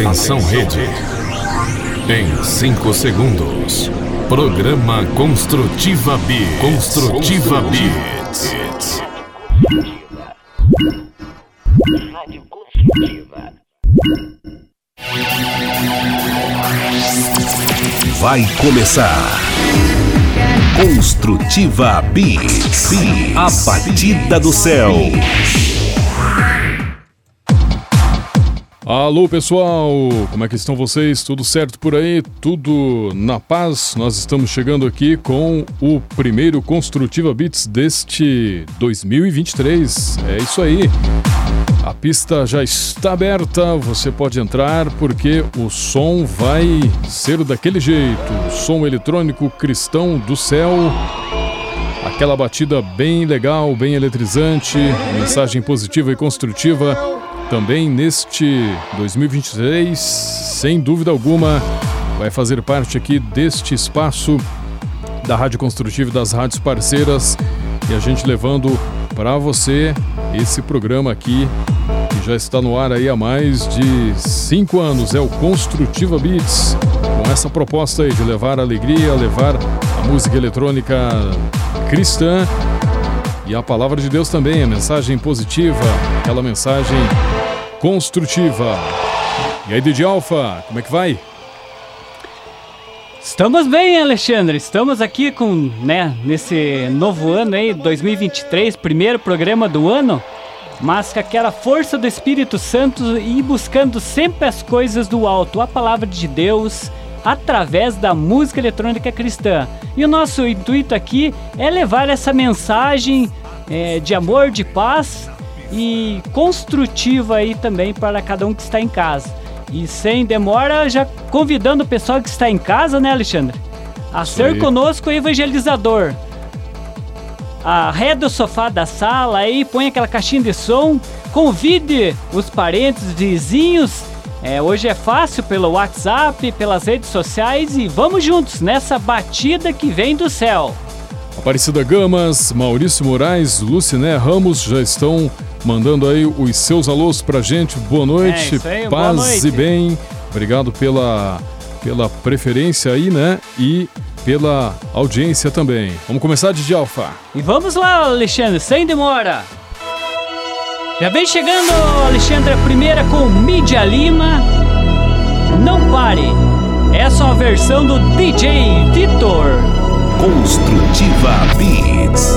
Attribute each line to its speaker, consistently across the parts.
Speaker 1: Atenção rede. Em 5 segundos. Programa Construtiva B. Construtiva B. Rádio Construtiva. Vai começar. Construtiva B. A batida do céu.
Speaker 2: Alô pessoal, como é que estão vocês? Tudo certo por aí? Tudo na paz? Nós estamos chegando aqui com o primeiro Construtiva Beats deste 2023. É isso aí. A pista já está aberta, você pode entrar porque o som vai ser daquele jeito. Som eletrônico cristão do céu. Aquela batida bem legal, bem eletrizante, mensagem positiva e construtiva também neste 2023, sem dúvida alguma, vai fazer parte aqui deste espaço da Rádio Construtiva e das rádios parceiras. E a gente levando para você esse programa aqui que já está no ar aí há mais de cinco anos, é o Construtiva Beats, com essa proposta aí de levar alegria, levar a música eletrônica cristã. E a palavra de Deus também, a mensagem positiva, aquela mensagem construtiva. E aí, DJ Alfa, como é que vai?
Speaker 3: Estamos bem, Alexandre. Estamos aqui com, né, nesse novo ano aí, 2023, primeiro programa do ano, mas com aquela força do Espírito Santo e buscando sempre as coisas do alto, a palavra de Deus, através da música eletrônica cristã. E o nosso intuito aqui é levar essa mensagem é, de amor, de paz e construtiva aí também para cada um que está em casa. E sem demora, já convidando o pessoal que está em casa, né, Alexandre? A Isso ser aí. conosco o evangelizador. Arreda o sofá da sala aí, põe aquela caixinha de som, convide os parentes, vizinhos. É, hoje é fácil pelo WhatsApp, pelas redes sociais e vamos juntos nessa batida que vem do céu.
Speaker 2: Aparecida Gamas, Maurício Moraes, Luciné Ramos já estão mandando aí os seus alôs pra gente. Boa noite, é aí, paz boa noite. e bem. Obrigado pela, pela preferência aí, né? E pela audiência também. Vamos começar de Alfa.
Speaker 3: E vamos lá, Alexandre, sem demora. Já vem chegando, Alexandre, a primeira com Mídia Lima. Não pare. Essa é uma versão do DJ Vitor.
Speaker 1: Construtiva Beats.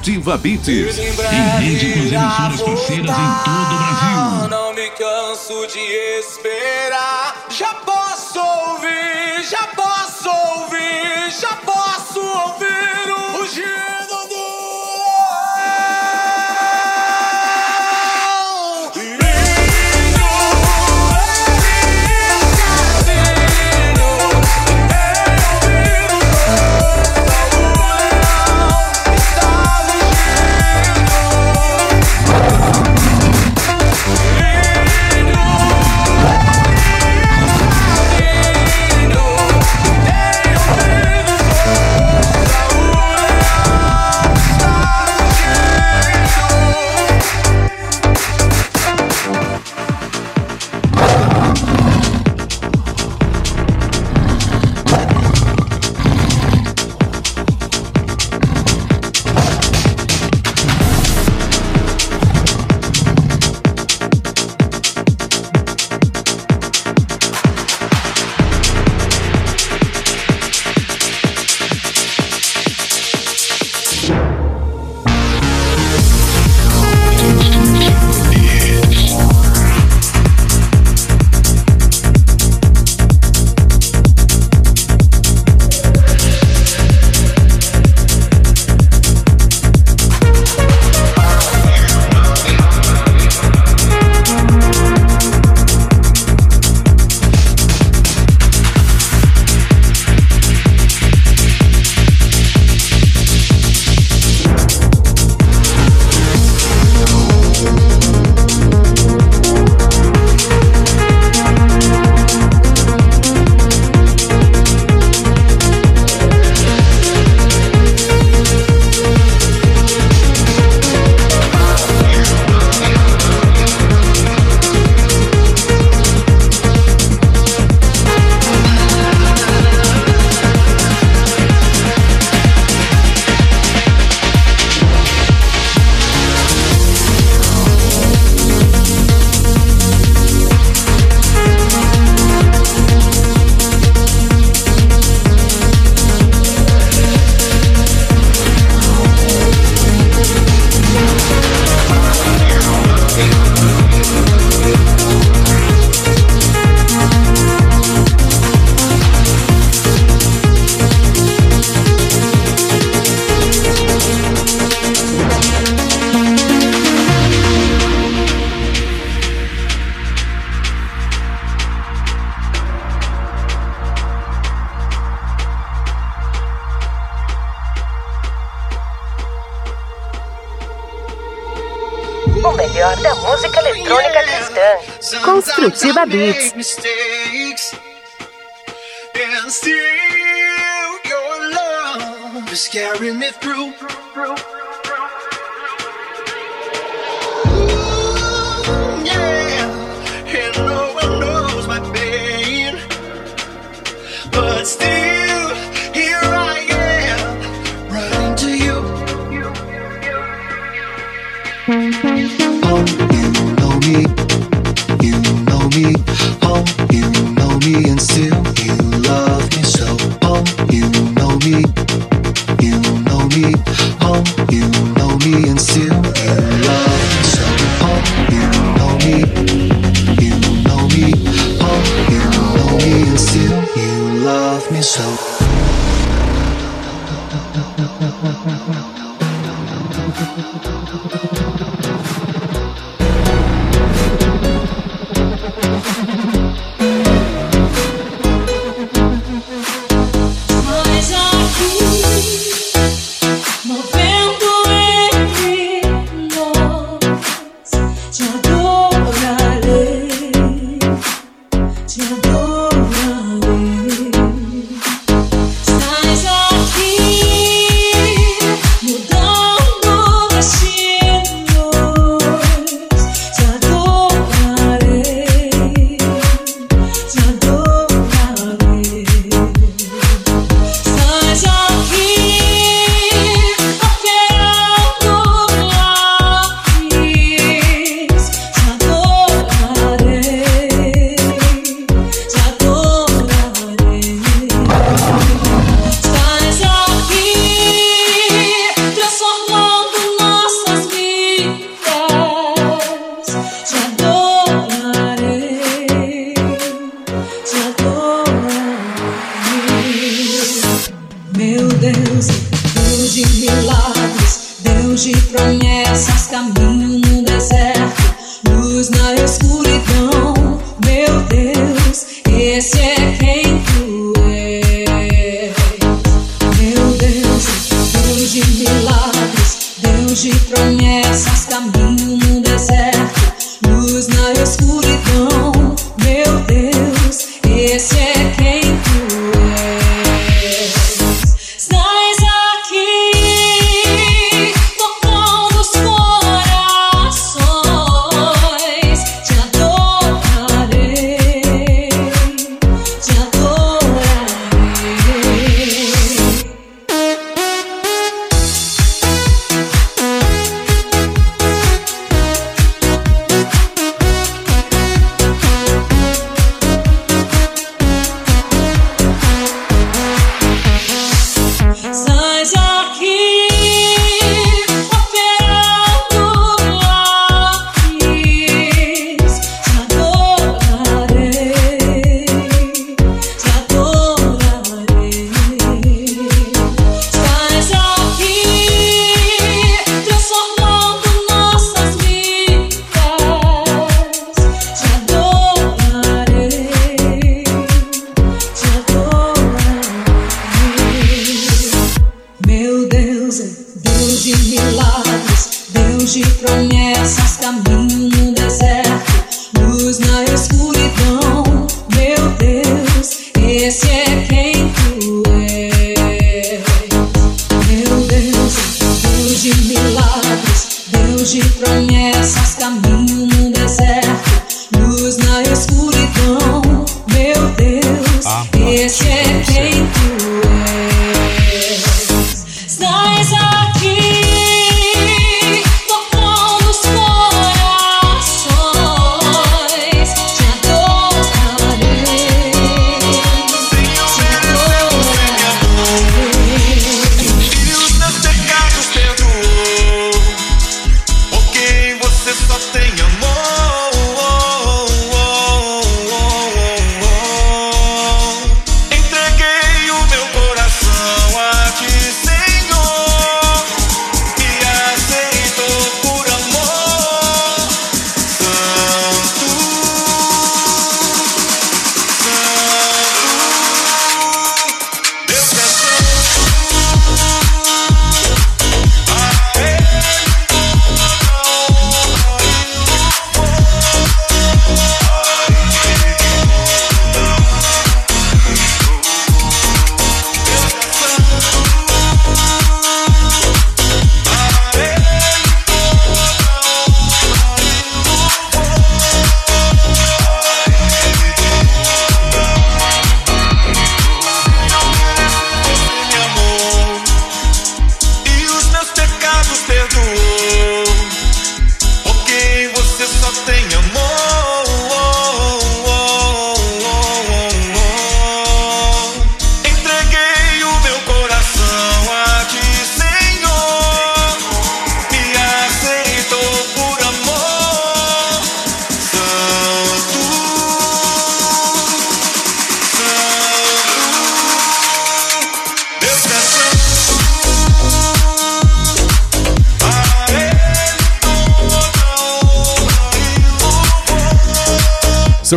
Speaker 1: Construtiva Beats. Em
Speaker 4: rede com as emissoras parceiras em todo o Brasil.
Speaker 5: Não me canso de esperar. Já posso ouvir, já posso ouvir, já posso ouvir o rugido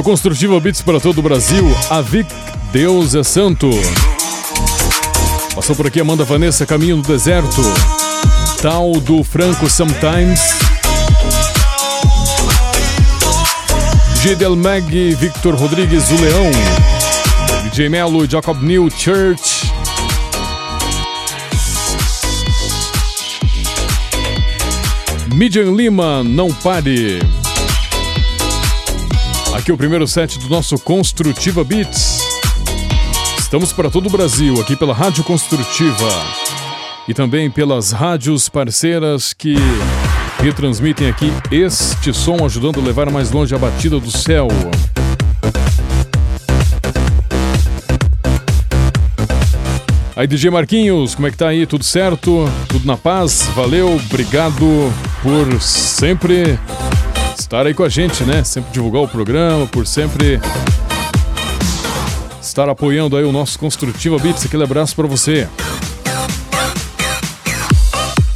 Speaker 2: Seu Construtivo Beats para todo o Brasil. Avic, Deus é Santo. Passou por aqui Amanda Vanessa, Caminho no Deserto. Tal do Franco Sometimes. Gidel Mag, Victor Rodrigues, o Leão. DJ Melo, Jacob New Church. Midian Lima, não pare. Aqui o primeiro set do nosso Construtiva Beats. Estamos para todo o Brasil, aqui pela Rádio Construtiva e também pelas rádios parceiras que retransmitem aqui este som, ajudando a levar mais longe a batida do céu. Aí, DJ Marquinhos, como é que tá aí? Tudo certo? Tudo na paz? Valeu, obrigado por sempre estar aí com a gente, né? Sempre divulgar o programa, por sempre estar apoiando aí o nosso Construtiva Beats. Aquele abraço para você.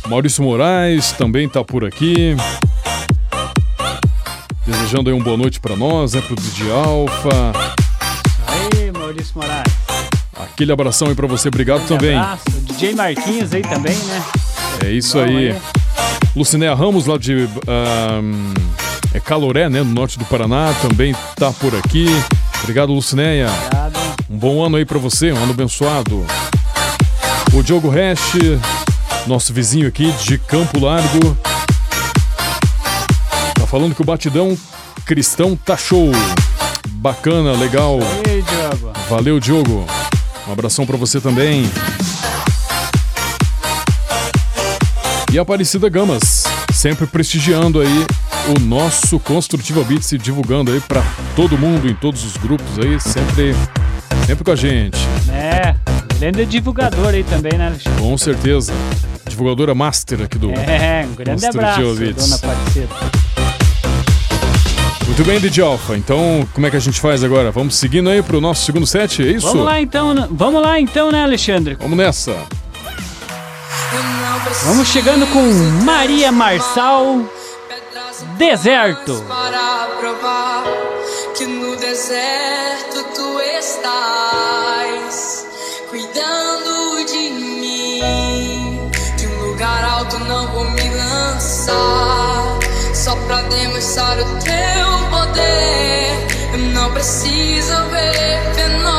Speaker 2: Maurício Moraes também tá por aqui. Desejando aí uma boa noite para nós, né? Pro DJ Alfa.
Speaker 3: Aí, Maurício Moraes.
Speaker 2: Aquele abração aí para você, obrigado
Speaker 3: Grande
Speaker 2: também.
Speaker 3: Abraço. DJ Marquinhos aí também, né?
Speaker 2: É isso
Speaker 3: Bom,
Speaker 2: aí.
Speaker 3: aí.
Speaker 2: Lucinéia Ramos, lá de ahn, é Caloré, né? No norte do Paraná, também tá por aqui. Obrigado, Lucinéia.
Speaker 3: Obrigado.
Speaker 2: Um bom ano aí pra você, um ano abençoado. O Diogo Hash, nosso vizinho aqui de Campo Largo, tá falando que o batidão cristão tá show. Bacana, legal.
Speaker 3: Ei, Diogo.
Speaker 2: Valeu, Diogo. Um abração pra você também. E a Aparecida Gamas, sempre prestigiando aí o nosso Construtiva Beats e divulgando aí pra todo mundo, em todos os grupos aí, sempre, sempre com a gente.
Speaker 3: É, é divulgador aí também, né, Alexandre?
Speaker 2: Com certeza. Divulgadora master aqui do.
Speaker 3: É, um grande abraço, dona Aparecida.
Speaker 2: Muito bem, DJ Alpha. Então, como é que a gente faz agora? Vamos seguindo aí pro nosso segundo set, é isso?
Speaker 3: Vamos lá então, né? vamos lá então, né, Alexandre?
Speaker 2: Vamos nessa.
Speaker 3: Vamos chegando com Maria Marçal, Deserto.
Speaker 6: Para provar que no deserto tu estás cuidando de mim. De um lugar alto não vou me lançar, só pra demonstrar o teu poder. Eu não preciso ver fenômenos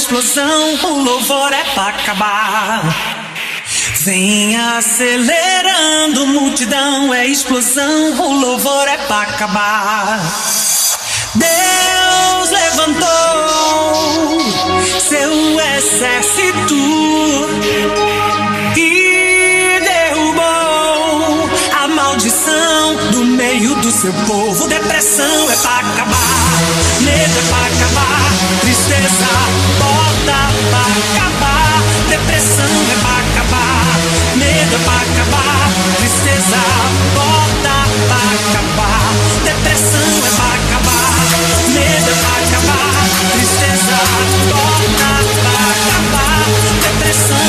Speaker 7: explosão, o louvor é pra acabar. Vem acelerando, multidão é explosão, o louvor é pra acabar. Deus levantou seu exército e derrubou a maldição do meio do seu povo. Depressão é pra acabar, medo é pra acabar, tristeza bota pra acabar, depressão é pra acabar, medo é pra acabar, tristeza bota pra acabar, depressão é pra acabar, medo é pra acabar, tristeza bota pra acabar, depressão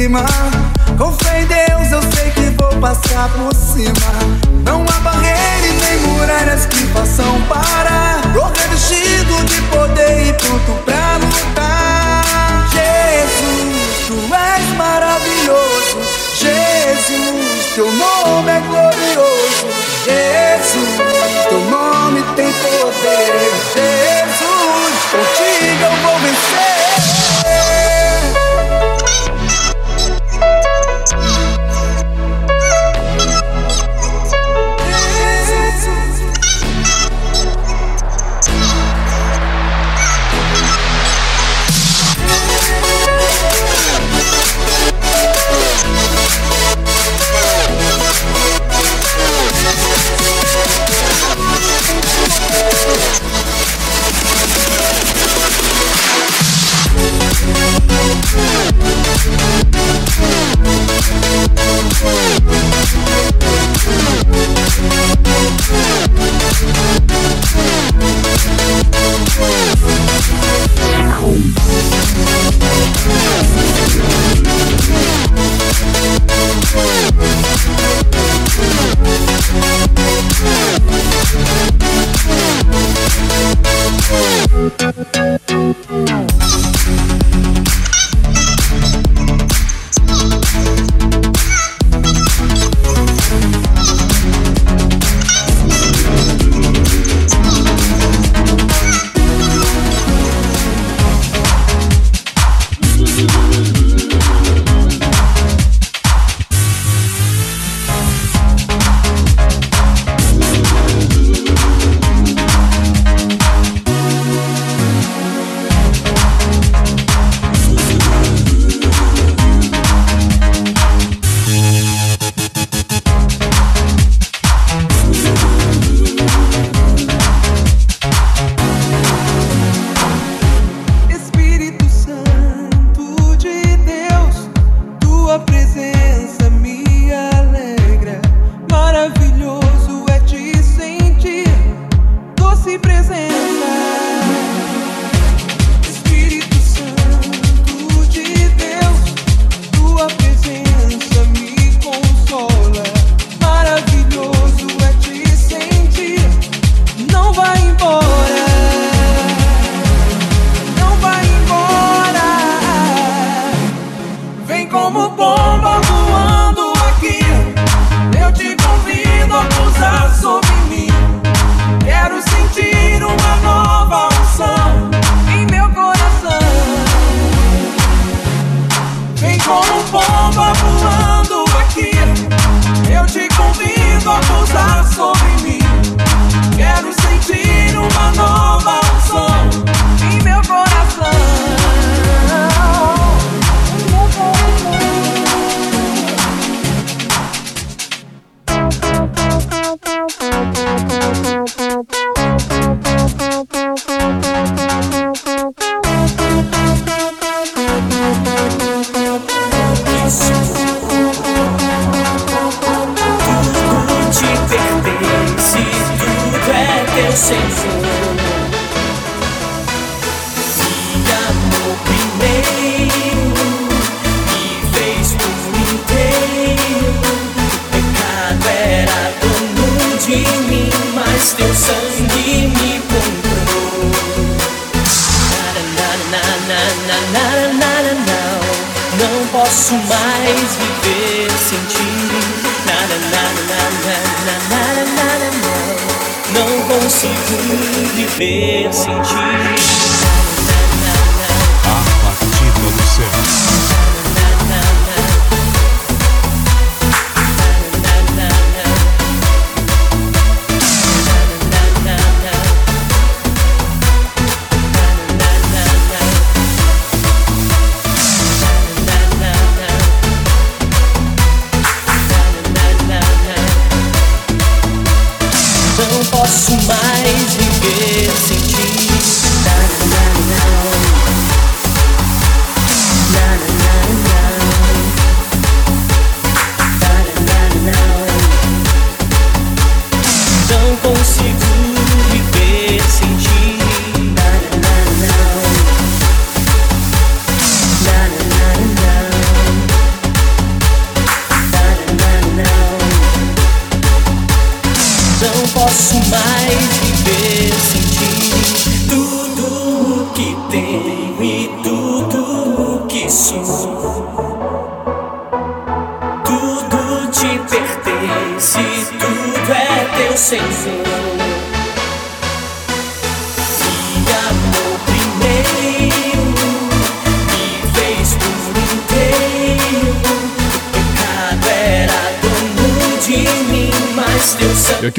Speaker 8: cima. Com fé em Deus eu sei que vou passar por cima. Não há barreira e nem muralhas que possam parar. Tô revestido de poder e pronto pra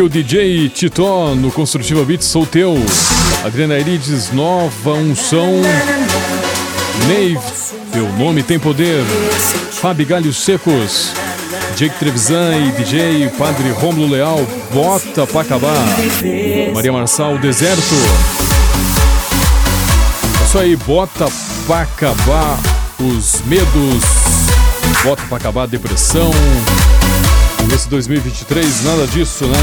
Speaker 2: aqui o DJ Titó no Construtiva Beats, sou teu. Adriana Irides, nova unção. Nave, teu nome tem poder. Fabi Galhos Secos. Jake Trevisan e DJ Padre Rômulo Leal, bota pra acabar. Maria Marçal, Deserto. É Isso aí, bota pra acabar os medos. Bota pra acabar a depressão. Nesse 2023, nada disso, né?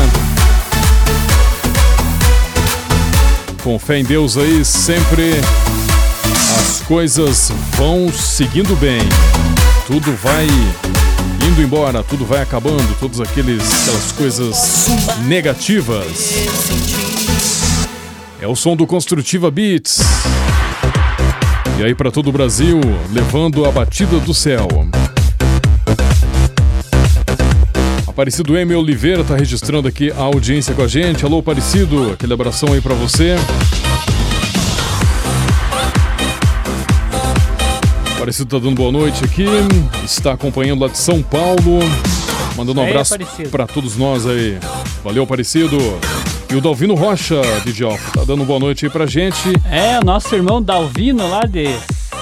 Speaker 2: Com fé em Deus aí, sempre as coisas vão seguindo bem. Tudo vai indo embora, tudo vai acabando, todas aqueles, aquelas coisas negativas. É o som do Construtiva Beats. E aí para todo o Brasil, levando a batida do céu. Aparecido M. Oliveira tá registrando aqui a audiência com a gente. Alô, Aparecido, aquele abração aí para você. Aparecido tá dando boa noite aqui, está acompanhando lá de São Paulo. Mandando um abraço para todos nós aí. Valeu, Aparecido. E o Dalvino Rocha, DJ Alfa, tá dando boa noite aí pra gente.
Speaker 3: É, o nosso irmão Dalvino lá de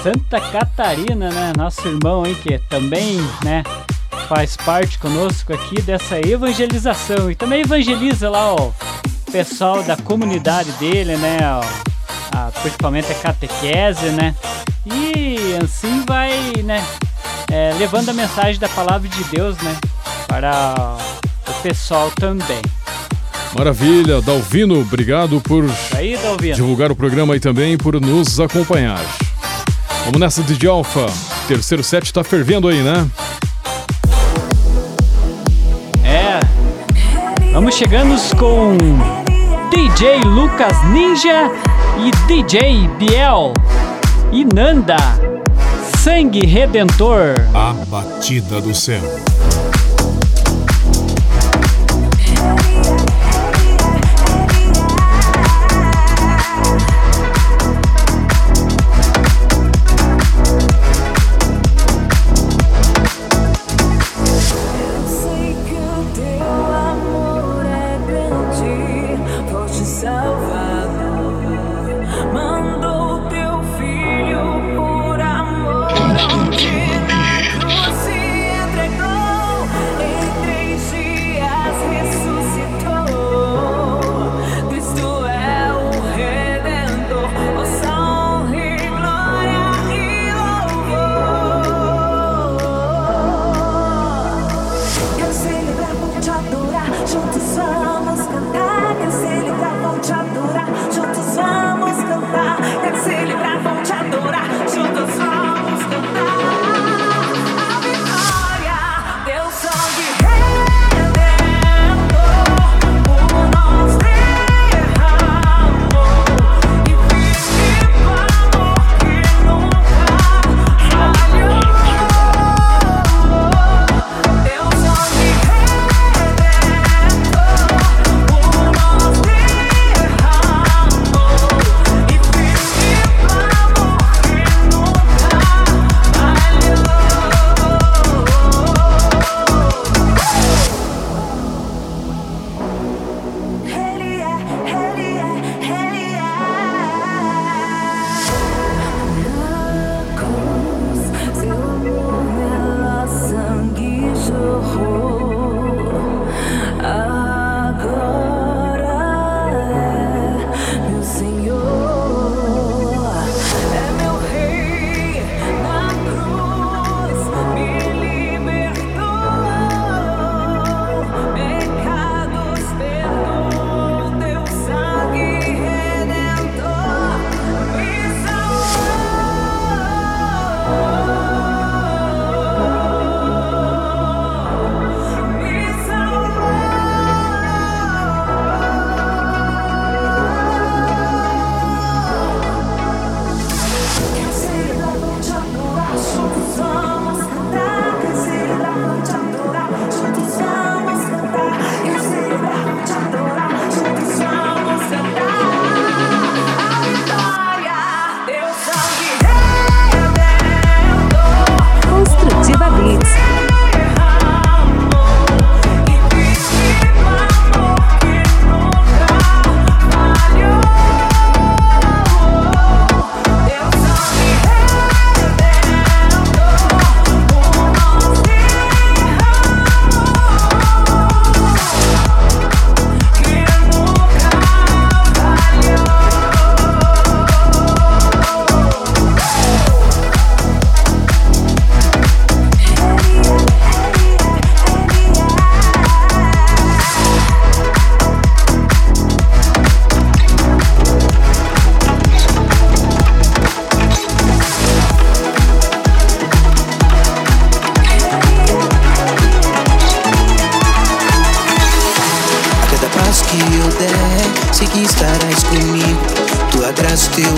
Speaker 3: Santa Catarina, né? Nosso irmão aí que também, né, faz parte conosco aqui dessa evangelização e também evangeliza lá ó, o pessoal da comunidade dele, né? ó, a- principalmente a catequese, né? E assim vai, né, é, levando a mensagem da palavra de Deus, né, para o pessoal também.
Speaker 2: Maravilha, Dalvino, obrigado por
Speaker 3: Aí, Dalvino.
Speaker 2: divulgar o programa aí também e por nos acompanhar. Vamos nessa, DJ Alfa. Terceiro set tá fervendo aí, né?
Speaker 3: Vamos chegando com DJ Lucas Ninja e DJ Biel e Nanda. Sangue Redentor.
Speaker 1: A batida do céu.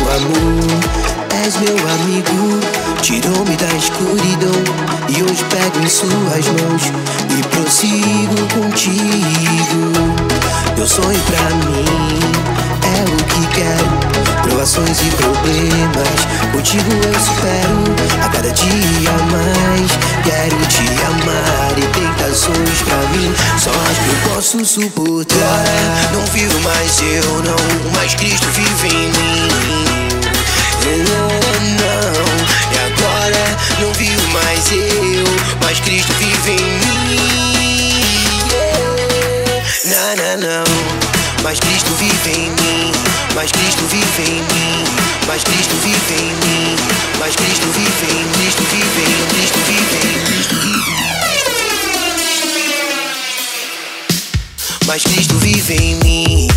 Speaker 9: Amor,
Speaker 10: és meu amigo. Tirou-me da escuridão e hoje pego em suas mãos e prossigo contigo. Teu sonho pra mim é o que quero. Provações e problemas, contigo eu supero a cada dia mais. Quero te amar e tentações pra mim, só as que eu posso suportar. Não vivo mais eu, não, mas Cristo vive em mim. Não, não, e agora não vivo mais eu, mas Cristo vive em mim. Yeah. Não, não. Mas Cristo vive em mim, mas Cristo vive em mim, mas Cristo vive em mim, mas Cristo vive em Cristo vive em Cristo vive em Cristo vive. Mas Cristo vive em mim.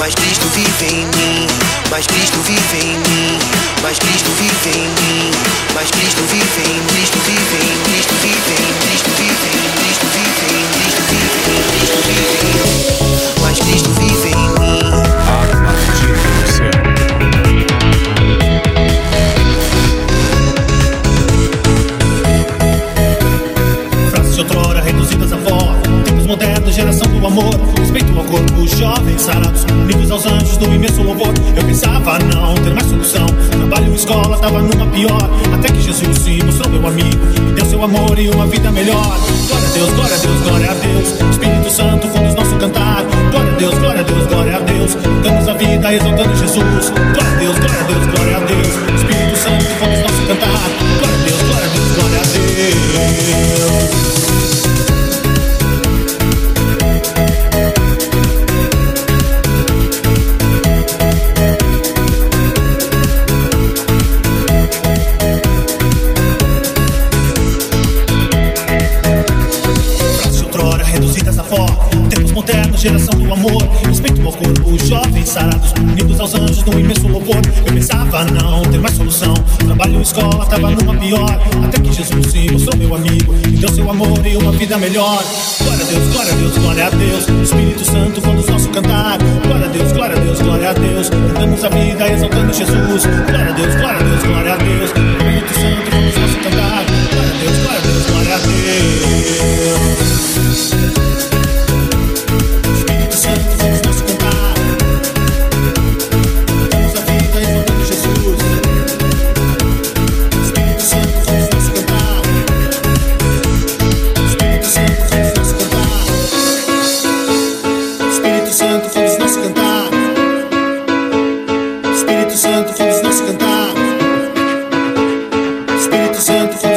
Speaker 10: Mas Cristo vive em mim, mas Cristo vive em mim, mas Cristo vive em mim,
Speaker 11: e uma vida melhor. Glória a Deus, glória a Deus, glória a Deus. Espírito Santo, fundos nosso cantar. Glória a Deus, glória a Deus, glória a Deus. Damos a vida exaltando Jesus geração do amor. Respeito ao corpo, jovens sarados Unidos aos anjos num imenso louvor. Eu pensava não ter mais solução. Trabalho, escola, tava numa pior. Até que Jesus se mostrou meu amigo Me deu seu amor e uma vida melhor. Glória a Deus, glória a Deus, glória a Deus. Espírito Santo, vamos nosso cantar. Glória a Deus, glória a Deus, glória a Deus. Cantamos a vida exaltando Jesus. Glória a Deus, glória a Deus, glória a Deus Espírito Santo,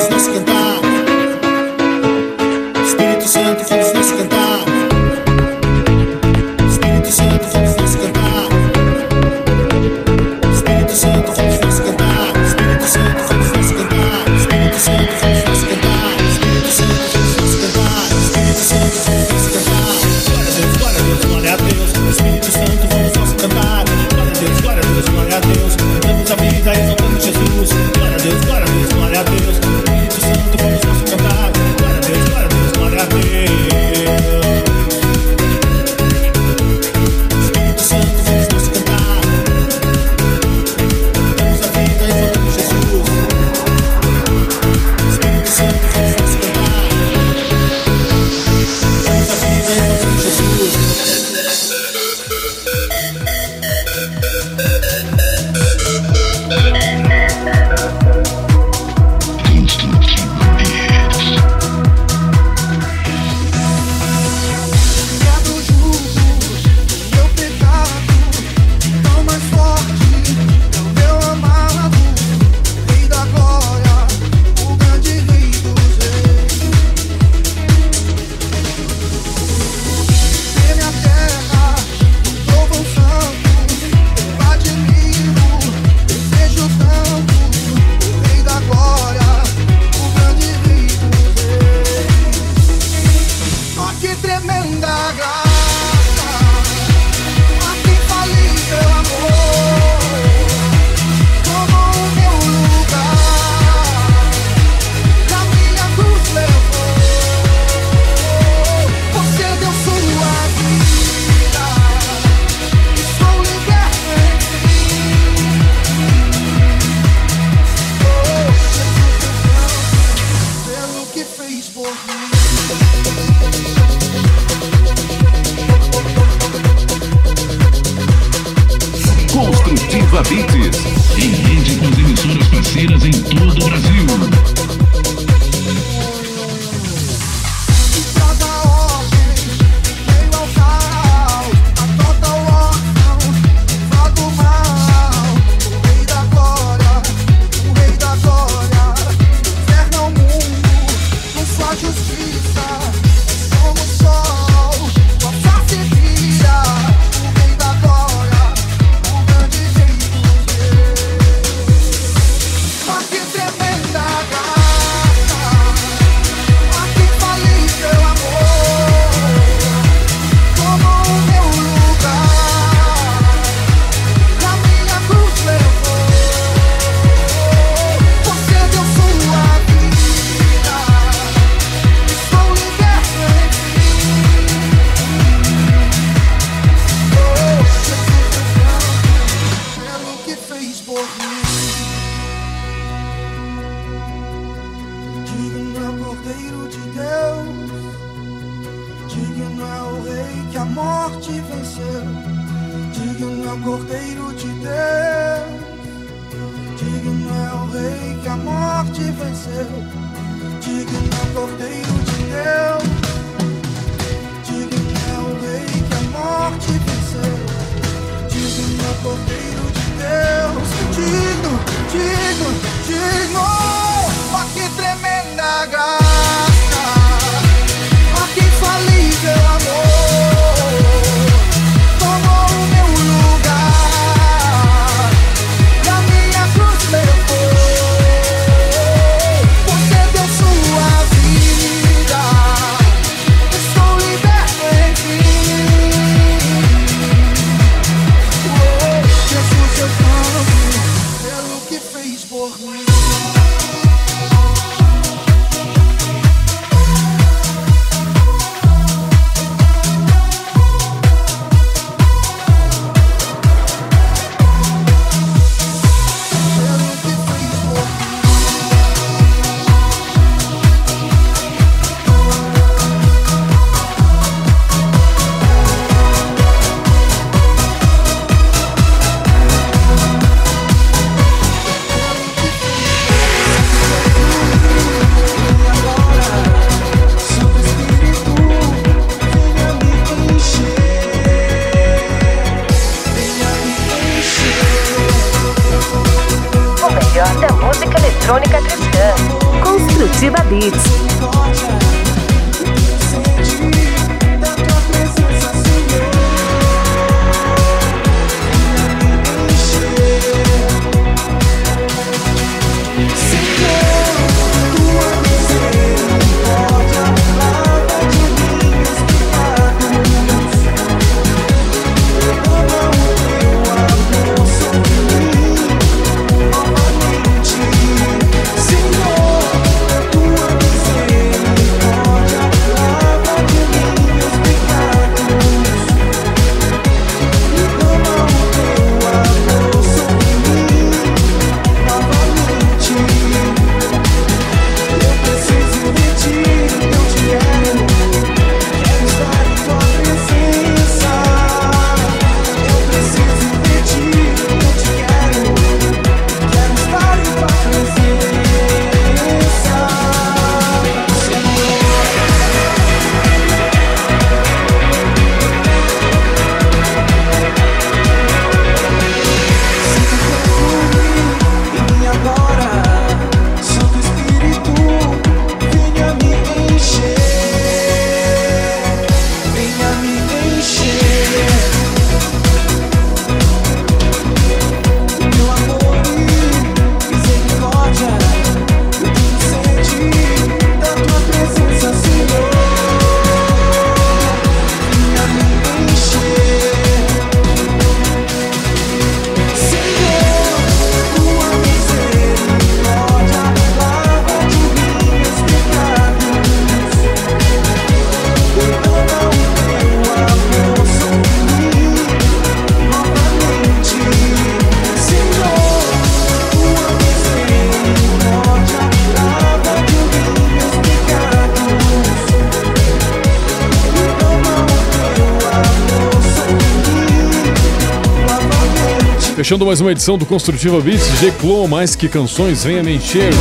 Speaker 2: Fechando mais uma edição do Construtiva Beats, DJ Clon, mais que canções, venha me encher.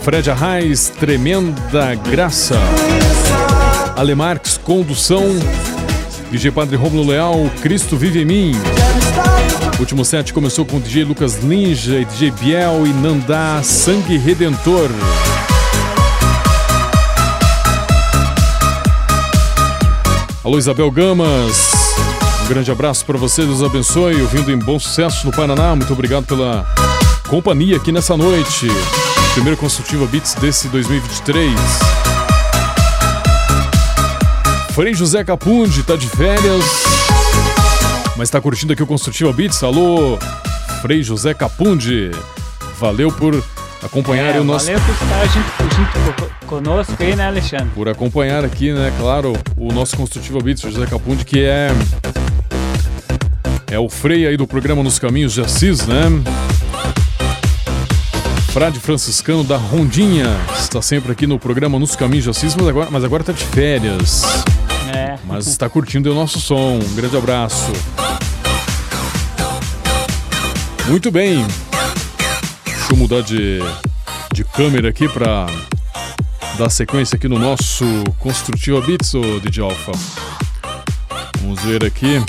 Speaker 2: Fred Arraes, Tremenda Graça. Alemarques, Condução. DJ Padre Romulo Leal, Cristo Vive em Mim. O último set começou com DJ Lucas Ninja DJ Biel e Nandá, Sangue Redentor. Alô Isabel Gamas, um grande abraço para você, Deus abençoe, ouvindo em bom sucesso no Paraná. Muito obrigado pela companhia aqui nessa noite. Primeiro Consultiva Beats desse 2023. Frei José Capundi tá de férias, mas tá curtindo aqui o Construtiva Beats. Alô, Frei José Capundi. Valeu por acompanhar
Speaker 3: É,
Speaker 2: o nosso
Speaker 3: Valeu por estar junto, junto co- conosco aí, né, Alexandre?
Speaker 2: por acompanhar aqui, né, claro, o nosso Construtiva Beats, o José Capundi, que é é o Frei aí do programa Nos Caminhos de Assis, né? Frade franciscano da Rondinha está sempre aqui no programa Nos Caminhos de Assis, mas agora, mas agora tá de férias.
Speaker 3: É.
Speaker 2: Mas está curtindo o nosso som. Um grande abraço. Muito bem. Deixa eu mudar de, de câmera aqui para dar sequência aqui no nosso Construtiva Beats, ô DJ Alpha. Vamos ver aqui.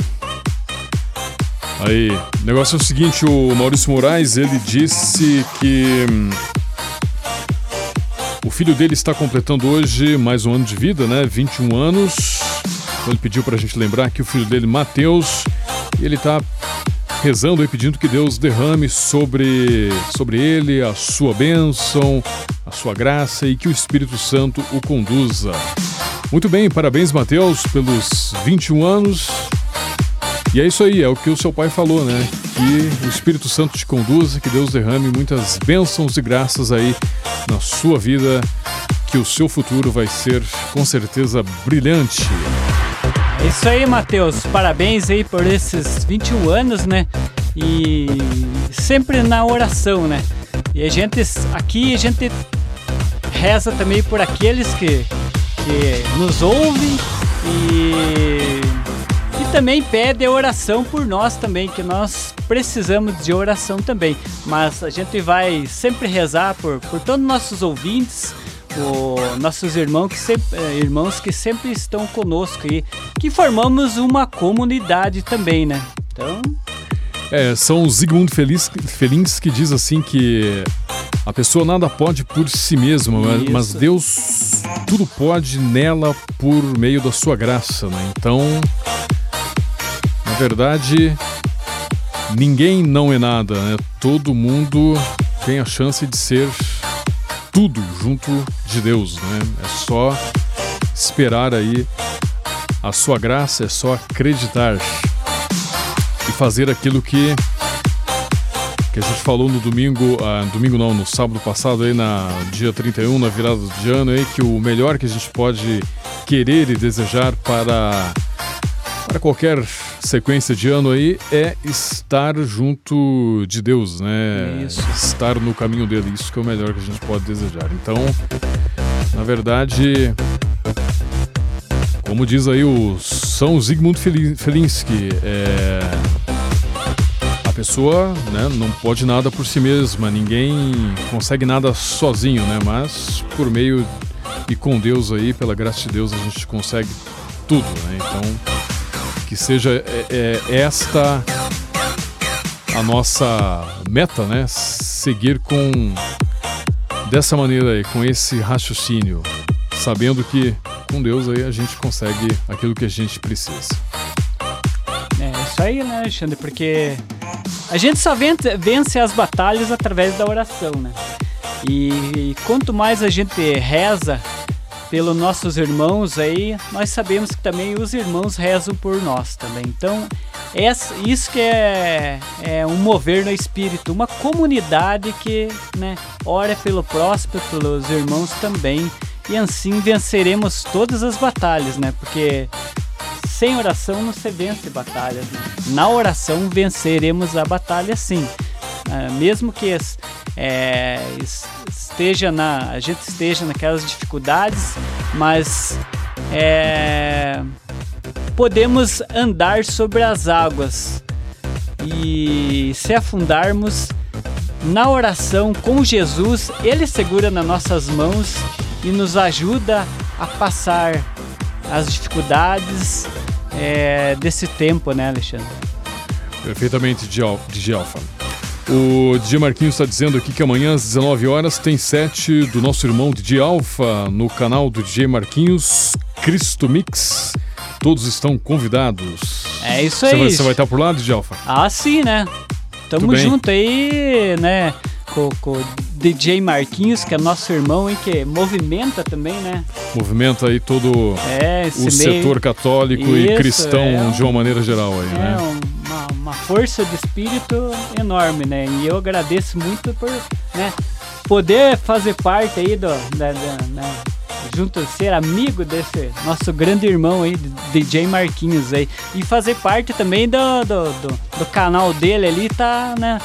Speaker 2: Aí, o negócio é o seguinte, o Maurício Moraes, ele disse que hum, o filho dele está completando hoje mais um ano de vida, né? 21 anos. Então ele pediu pra gente lembrar que o filho dele, Mateus, ele tá rezando e pedindo que Deus derrame sobre, sobre ele a sua bênção, a sua graça e que o Espírito Santo o conduza. Muito bem, parabéns, Mateus, pelos 21 anos. E é isso aí, é o que o seu pai falou, né? Que o Espírito Santo te conduza, que Deus derrame muitas bênçãos e graças aí na sua vida, que o seu futuro vai ser com certeza brilhante.
Speaker 3: É isso aí, Matheus. Parabéns aí por esses 21 anos, né? E sempre na oração, né? E a gente aqui a gente reza também por aqueles que, que nos ouvem e, também pede oração por nós também, que nós precisamos de oração também. Mas a gente vai sempre rezar por, por todos os nossos ouvintes, por nossos irmãos que, sempre, eh, irmãos que sempre estão conosco aí, que formamos uma comunidade também, né? Então,
Speaker 2: É, são os Zygmunt Felins, que diz assim que a pessoa nada pode por si mesma, mas, mas Deus tudo pode nela por meio da sua graça, né? Então, verdade, ninguém não é nada, né? Todo mundo tem a chance de ser tudo junto de Deus, né? É só esperar aí a sua graça, é só acreditar e fazer aquilo que que a gente falou no domingo, ah, domingo não, no sábado passado aí na dia 31, na virada de ano aí, que o melhor que a gente pode querer e desejar para para qualquer sequência de ano aí é estar junto de Deus, né?
Speaker 3: Isso.
Speaker 2: Estar no caminho dele, isso que é o melhor que a gente pode desejar. Então, na verdade, como diz aí o São Zygmunt Feli- Felinski, é, a pessoa né, não pode nada por si mesma, ninguém consegue nada sozinho, né? Mas por meio e com Deus aí, pela graça de Deus, a gente consegue tudo, né? Então, que seja é, é, esta a nossa meta, né? Seguir com dessa maneira aí, com esse raciocínio, sabendo que com Deus aí a gente consegue aquilo que a gente precisa.
Speaker 3: é isso aí, né, Alexandre? Porque a gente só vence, as batalhas através da oração, né? E quanto mais a gente reza pelos nossos irmãos aí, nós sabemos que também os irmãos rezam por nós também. Então, essa, isso que é, é um mover no espírito, uma comunidade que né, ora pelo próximo, pelos irmãos também. E assim venceremos todas as batalhas, né? Porque sem oração não se vence batalhas. Né? Na oração venceremos a batalha sim. Ah, mesmo que é, es- esteja na, a gente esteja naquelas dificuldades, mas é, podemos andar sobre as águas e se afundarmos na oração com Jesus, Ele segura nas nossas mãos e nos ajuda a passar as dificuldades é, desse tempo, né, Alexandre?
Speaker 2: Perfeitamente, DJ Alfa. O DJ Marquinhos está dizendo aqui que amanhã às 19 horas tem set do nosso irmão DJ Alfa no canal do DJ Marquinhos Cristo Mix. Todos estão convidados.
Speaker 3: É isso
Speaker 2: Você
Speaker 3: aí.
Speaker 2: vai, você vai estar por lá, DJ Alfa?
Speaker 3: Ah, sim, né? Tamo junto aí, né? Com, com o DJ Marquinhos, que é nosso irmão e que movimenta também, né?
Speaker 2: Movimento aí todo
Speaker 3: É,
Speaker 2: o
Speaker 3: meio-
Speaker 2: setor católico e
Speaker 3: Isso,
Speaker 2: cristão
Speaker 3: é.
Speaker 2: de uma maneira geral aí,
Speaker 3: É
Speaker 2: né?
Speaker 3: Uma, força de espírito enorme, né? E eu agradeço muito por né, poder fazer parte aí do. Da, da- né, junto, ser amigo desse nosso grande irmão aí, DJ Marquinhos aí. E fazer parte também do, do, do, do canal dele ali, tá, né?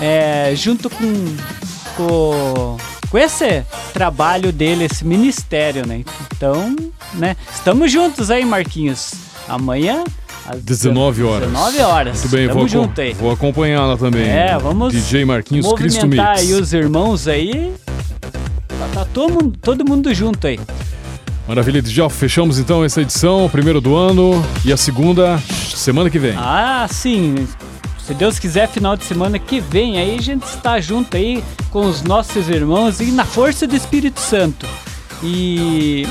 Speaker 3: é, junto com, com, com esse trabalho dele, esse ministério, né? Então, né? Estamos juntos aí, Marquinhos. Amanhã às
Speaker 2: 19 horas.
Speaker 3: 19 horas.
Speaker 2: Muito bem,
Speaker 3: Tamo
Speaker 2: vou,
Speaker 3: junto aí.
Speaker 2: vou acompanhar lá também.
Speaker 3: É, vamos
Speaker 2: DJ Marquinhos Cristo Mix.
Speaker 3: aí os irmãos aí. Tá, tá todo, mundo, todo mundo junto aí.
Speaker 2: Maravilha, Alfa. Fechamos então essa edição, o primeiro do ano e a segunda semana que vem.
Speaker 3: Ah, sim. Se Deus quiser, final de semana que vem aí a gente está junto aí com os nossos irmãos e na força do Espírito Santo. E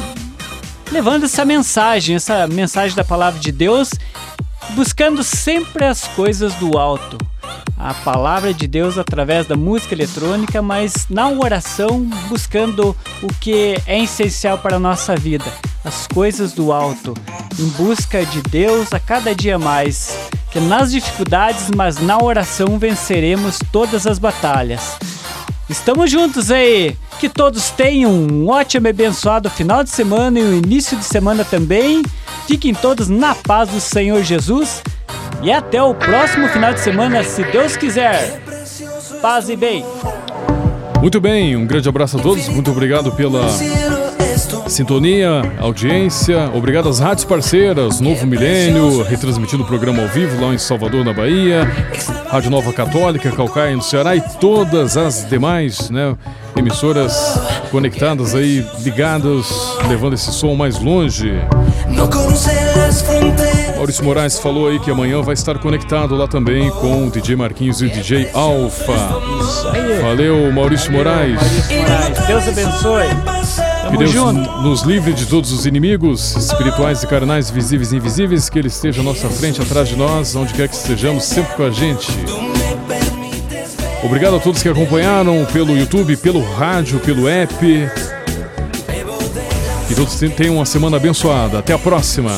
Speaker 3: levando essa mensagem, essa mensagem da palavra de Deus, buscando sempre as coisas do alto. A palavra de Deus através da música eletrônica, mas na oração buscando o que é essencial para a nossa vida, as coisas do alto, em busca de Deus a cada dia mais. Que nas dificuldades, mas na oração venceremos todas as batalhas. Estamos juntos aí! Que todos tenham um ótimo e abençoado final de semana e o início de semana também. Fiquem todos na paz do Senhor Jesus. E até o próximo final de semana, se Deus quiser. Paz e bem.
Speaker 2: Muito bem, um grande abraço a todos. Muito obrigado pela sintonia, audiência. Obrigado às rádios parceiras, Novo Milênio, retransmitindo o programa ao vivo lá em Salvador, na Bahia. Rádio Nova Católica, Calcaia, no Ceará e todas as demais né, emissoras conectadas aí, ligadas, levando esse som mais longe. Maurício Moraes falou aí que amanhã vai estar conectado lá também com o DJ Marquinhos e o DJ Alfa. Valeu, Maurício Moraes.
Speaker 3: Deus abençoe.
Speaker 2: Que Deus nos livre de todos os inimigos, espirituais e carnais, visíveis e invisíveis, que Ele esteja à nossa frente, atrás de nós, onde quer que estejamos, sempre com a gente. Obrigado a todos que acompanharam pelo YouTube, pelo rádio, pelo app. Que todos tenham uma semana abençoada. Até a próxima.